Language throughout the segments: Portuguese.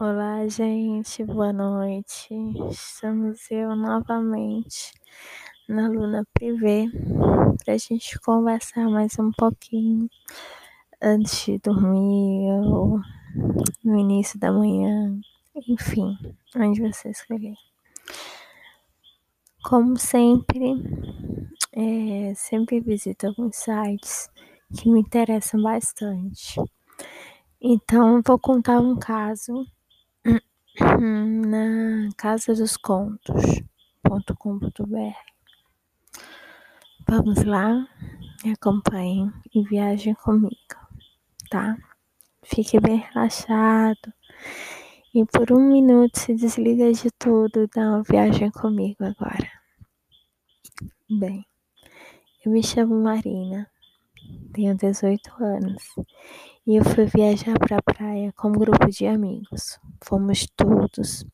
Olá, gente, boa noite. Estamos eu novamente na Luna Privé para a gente conversar mais um pouquinho antes de dormir ou no início da manhã, enfim, onde você escolher. Como sempre, é, sempre visito alguns sites que me interessam bastante. Então, vou contar um caso na casa dos contos.com.br. Vamos lá, me acompanhem e viajem comigo, tá? Fique bem relaxado e por um minuto se desliga de tudo e dá uma viagem comigo agora. Bem, eu me chamo Marina, tenho 18 anos e eu fui viajar para a praia com um grupo de amigos. Fomos todos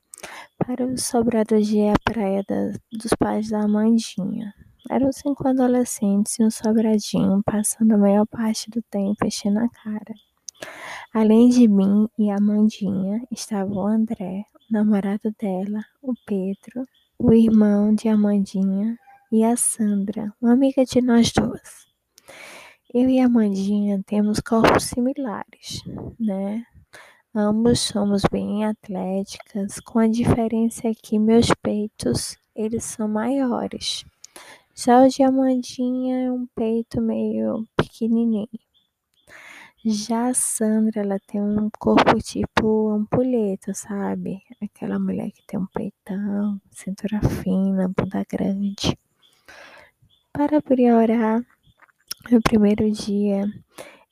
para o sobrado de a praia da, dos pais da Amandinha. Eram cinco adolescentes e um sobradinho, passando a maior parte do tempo enchendo a cara. Além de mim e a Amandinha, estava o André, o namorado dela, o Pedro, o irmão de Amandinha e a Sandra, uma amiga de nós duas. Eu e a Amandinha temos corpos similares, né? Ambos somos bem atléticas, com a diferença que meus peitos, eles são maiores. Já o de Amandinha é um peito meio pequenininho. Já a Sandra, ela tem um corpo tipo ampulheta, sabe? Aquela mulher que tem um peitão, cintura fina, bunda grande. Para priorar, no primeiro dia,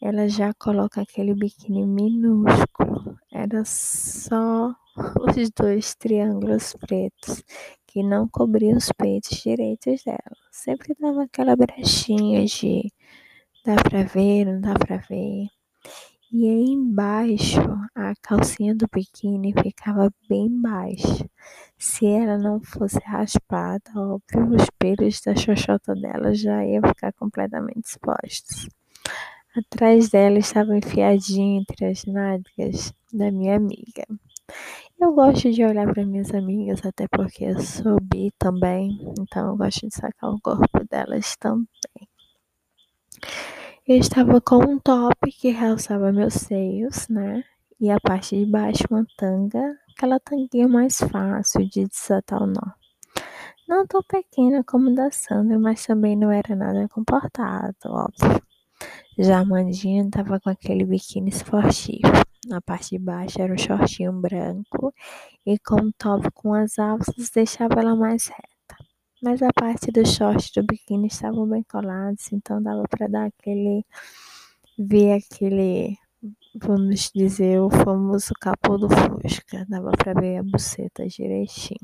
ela já coloca aquele biquíni minúsculo. Era só os dois triângulos pretos que não cobriam os peitos direitos dela. Sempre dava aquela brechinha de dá pra ver, não dá pra ver. E aí embaixo, a calcinha do biquíni ficava bem baixa. Se ela não fosse raspada, óbvio, os pelos da xoxota dela já iam ficar completamente expostos. Atrás dela estava enfiadinho entre as nádegas da minha amiga. Eu gosto de olhar para minhas amigas, até porque eu sou bi também, então eu gosto de sacar o corpo delas também. Eu estava com um top que realçava meus seios, né? E a parte de baixo uma tanga, aquela tanguinha mais fácil de desatar o nó. Não tão pequena como da Sandra, mas também não era nada comportado, óbvio. Já a Mandinha estava com aquele biquíni esportivo. Na parte de baixo era um shortinho branco e com um top com as alças deixava ela mais reta mas a parte do short do biquíni estavam bem colados, então dava para dar aquele ver aquele, vamos dizer, o famoso capô do Fusca, dava para ver a buceta direitinho.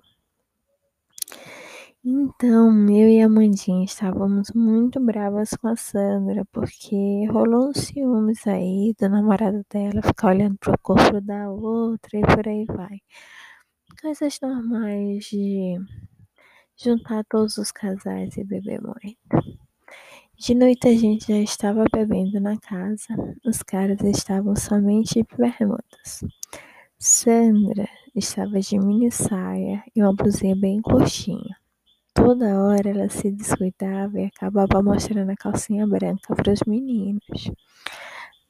Então, eu e a Mandinha estávamos muito bravas com a Sandra, porque rolou uns ciúmes aí do namorado dela ficar olhando pro corpo da outra e por aí vai. Coisas normais de juntar todos os casais e beber muito. De noite a gente já estava bebendo na casa, os caras estavam somente de. Sandra estava de mini saia e uma blusinha bem curtinha. Toda hora ela se descuidava e acabava mostrando a calcinha branca para os meninos.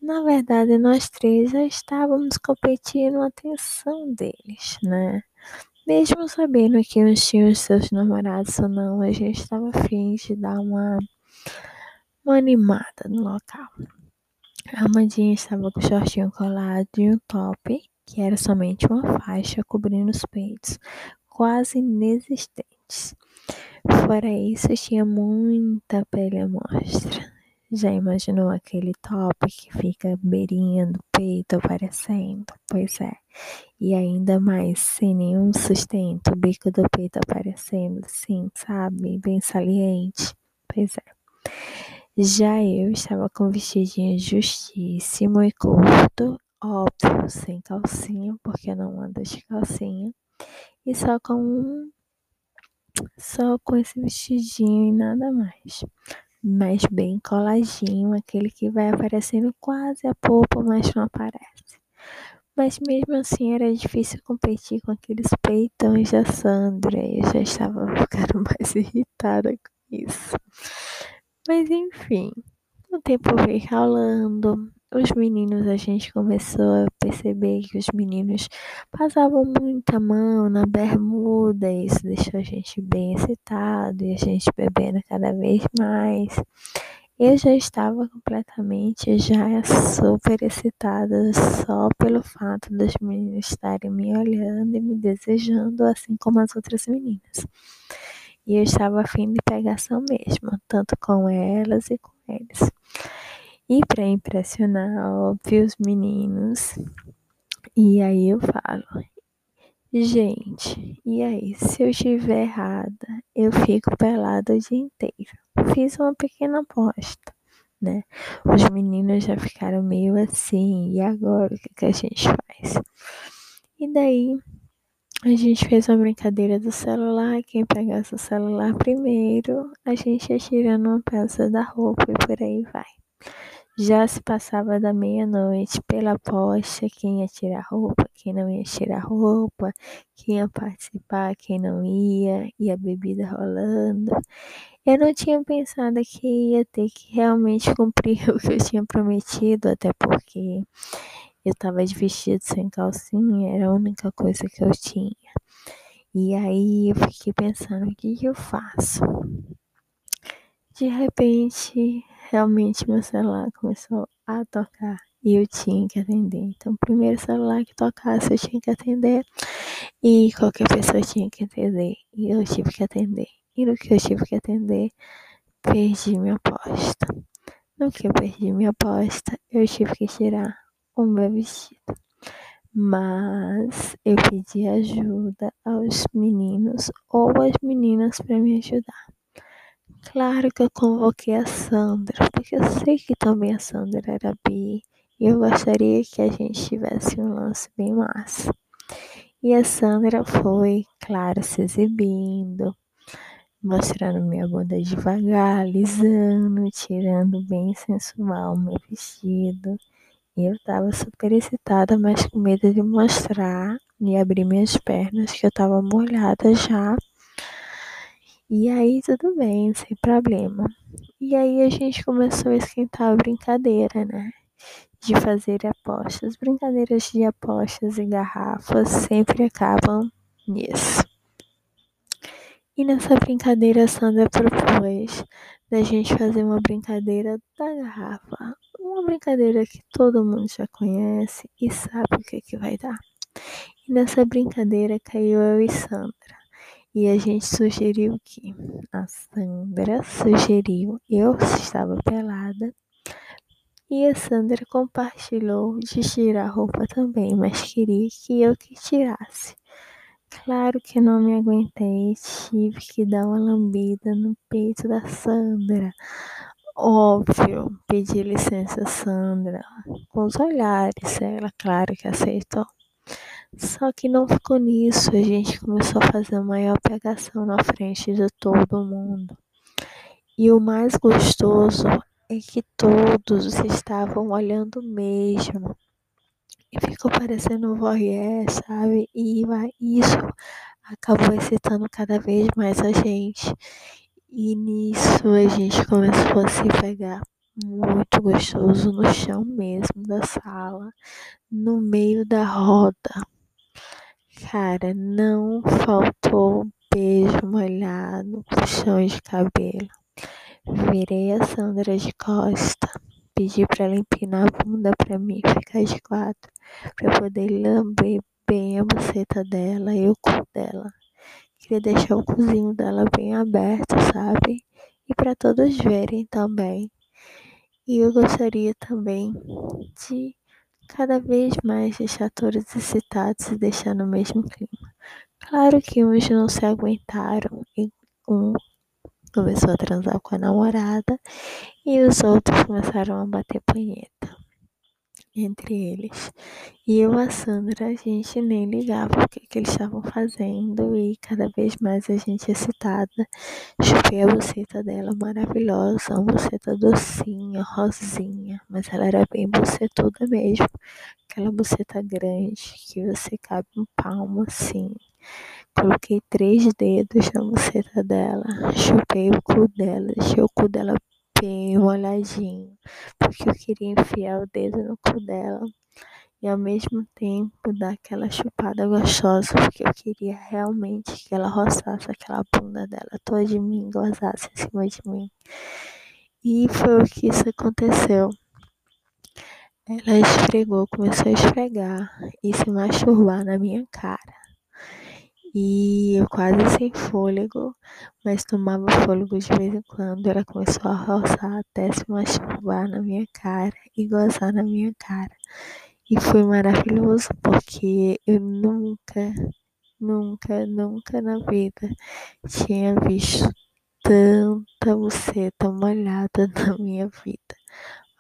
Na verdade, nós três já estávamos competindo a atenção deles, né? Mesmo sabendo que uns tinham os seus namorados ou não, a gente estava afim de dar uma, uma animada no local. A Amandinha estava com o shortinho colado e um top, que era somente uma faixa cobrindo os peitos, quase inexistentes. Fora isso, tinha muita pele à mostra. Já imaginou aquele top que fica beirinha do peito aparecendo? Pois é. E ainda mais sem nenhum sustento, o bico do peito aparecendo assim, sabe? Bem saliente. Pois é. Já eu estava com vestidinho justíssimo e curto, óbvio, sem calcinha, porque eu não ando de calcinha. E só com um, só com esse vestidinho e nada mais mas bem coladinho, aquele que vai aparecendo quase a polpa, mas não aparece. Mas mesmo assim era difícil competir com aqueles peitões da Sandra. Eu já estava ficando mais irritada com isso. Mas enfim, o tempo veio rolando. Os meninos, a gente começou a perceber que os meninos passavam muita mão na bermuda, e isso deixou a gente bem excitado e a gente bebendo cada vez mais. Eu já estava completamente já super excitada só pelo fato dos meninos estarem me olhando e me desejando, assim como as outras meninas. E eu estava afim de pegação mesmo, tanto com elas e com eles. E para impressionar, óbvio, os meninos. E aí eu falo, gente, e aí, se eu estiver errada, eu fico pelada o dia inteiro. Fiz uma pequena aposta, né? Os meninos já ficaram meio assim, e agora o que, que a gente faz? E daí a gente fez uma brincadeira do celular, quem pegasse o celular primeiro, a gente ia tirando uma peça da roupa e por aí vai. Já se passava da meia-noite pela aposta, quem ia tirar roupa, quem não ia tirar roupa, quem ia participar, quem não ia, e a bebida rolando. Eu não tinha pensado que ia ter que realmente cumprir o que eu tinha prometido, até porque eu tava de vestido sem calcinha, era a única coisa que eu tinha. E aí eu fiquei pensando, o que, que eu faço? De repente, realmente meu celular começou a tocar e eu tinha que atender. Então, o primeiro celular que tocasse eu tinha que atender e qualquer pessoa tinha que atender e eu tive que atender. E no que eu tive que atender, perdi minha aposta. No que eu perdi minha aposta, eu tive que tirar o meu vestido. Mas eu pedi ajuda aos meninos ou às meninas para me ajudar. Claro que eu convoquei a Sandra, porque eu sei que também a Sandra era bi e eu gostaria que a gente tivesse um lance bem massa. E a Sandra foi, claro, se exibindo, mostrando minha bunda devagar, alisando, tirando bem sensual meu vestido. E eu tava super excitada, mas com medo de mostrar e abrir minhas pernas, que eu tava molhada já. E aí tudo bem, sem problema. E aí a gente começou a esquentar a brincadeira, né? De fazer apostas. Brincadeiras de apostas e garrafas sempre acabam nisso. E nessa brincadeira a Sandra propôs da gente fazer uma brincadeira da garrafa. Uma brincadeira que todo mundo já conhece e sabe o que, que vai dar. E nessa brincadeira caiu eu e Sandra. E a gente sugeriu que a Sandra sugeriu, eu estava pelada, e a Sandra compartilhou de tirar a roupa também, mas queria que eu que tirasse. Claro que não me aguentei, tive que dar uma lambida no peito da Sandra. Óbvio, pedi licença, Sandra, com os olhares, ela, claro que aceitou. Só que não ficou nisso, a gente começou a fazer maior pegação na frente de todo mundo. E o mais gostoso é que todos estavam olhando mesmo. E ficou parecendo um voyeur, sabe? E isso acabou excitando cada vez mais a gente. E nisso a gente começou a se pegar muito gostoso no chão mesmo da sala, no meio da roda. Cara, não faltou beijo molhado, puxão de cabelo. Virei a Sandra de costa, pedi para ela empinar a bunda para mim ficar de quatro, para poder lamber bem a buceta dela e o cu dela. Queria deixar o cozinho dela bem aberto, sabe? E para todos verem também. E eu gostaria também de cada vez mais deixar todos excitados e deixar no mesmo clima. Claro que uns não se aguentaram e um começou a transar com a namorada e os outros começaram a bater punheta. Entre eles. E eu, a Sandra, a gente nem ligava o que, que eles estavam fazendo e cada vez mais a gente excitada. Chupei a buceta dela, maravilhosa, uma buceta docinha, rosinha, mas ela era bem bucetuda mesmo. Aquela buceta grande que você cabe um palmo assim. Coloquei três dedos na buceta dela, chupei o cu dela, deixei o cu dela bem molhadinho, porque eu queria enfiar o dedo no cu dela e ao mesmo tempo dar aquela chupada gostosa, porque eu queria realmente que ela roçasse aquela bunda dela toda de mim, gozasse em cima de mim. E foi o que isso aconteceu. Ela esfregou, começou a esfregar e se masturbar na minha cara e eu quase sem fôlego, mas tomava fôlego de vez em quando. Ela começou a roçar até se masturbar na minha cara e gozar na minha cara. E foi maravilhoso porque eu nunca, nunca, nunca na vida tinha visto tanta buceta molhada na minha vida.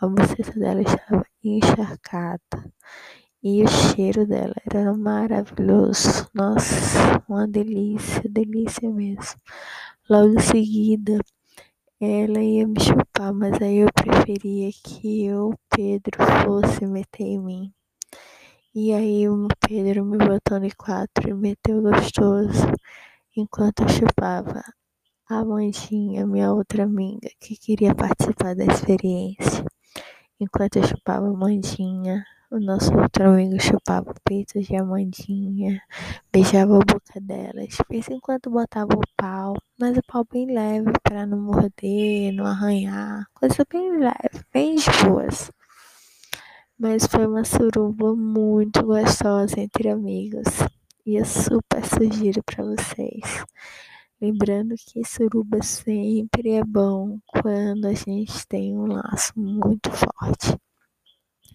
A buceta dela estava encharcada. E o cheiro dela era maravilhoso. Nossa, uma delícia, delícia mesmo. Logo em seguida, ela ia me chupar, mas aí eu preferia que eu, Pedro, fosse meter em mim. E aí o Pedro me botou no quatro e meteu gostoso, enquanto eu chupava a Mandinha, minha outra amiga, que queria participar da experiência. Enquanto eu chupava a Mandinha, o nosso outro amigo chupava o peito de Amandinha, beijava a boca dela, de vez em quando botava o pau, mas o pau bem leve para não morder, não arranhar, coisa bem leve, bem de boas. Mas foi uma suruba muito gostosa entre amigos e eu super sugiro para vocês. Lembrando que suruba sempre é bom quando a gente tem um laço muito forte.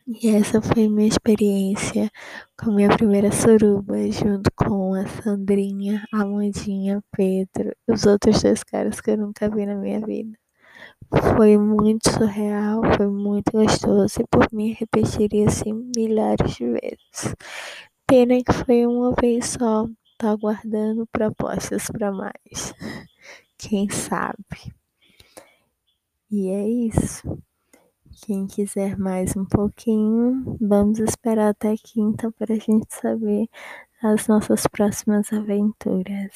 E essa foi minha experiência com minha primeira suruba, junto com a Sandrinha, a Amandinha, Pedro os outros dois caras que eu nunca vi na minha vida. Foi muito surreal, foi muito gostoso e por mim repetiria assim milhares de vezes. Pena que foi uma vez só, tá aguardando propostas para mais. Quem sabe? E é isso. Quem quiser mais um pouquinho, vamos esperar até quinta para a gente saber as nossas próximas aventuras.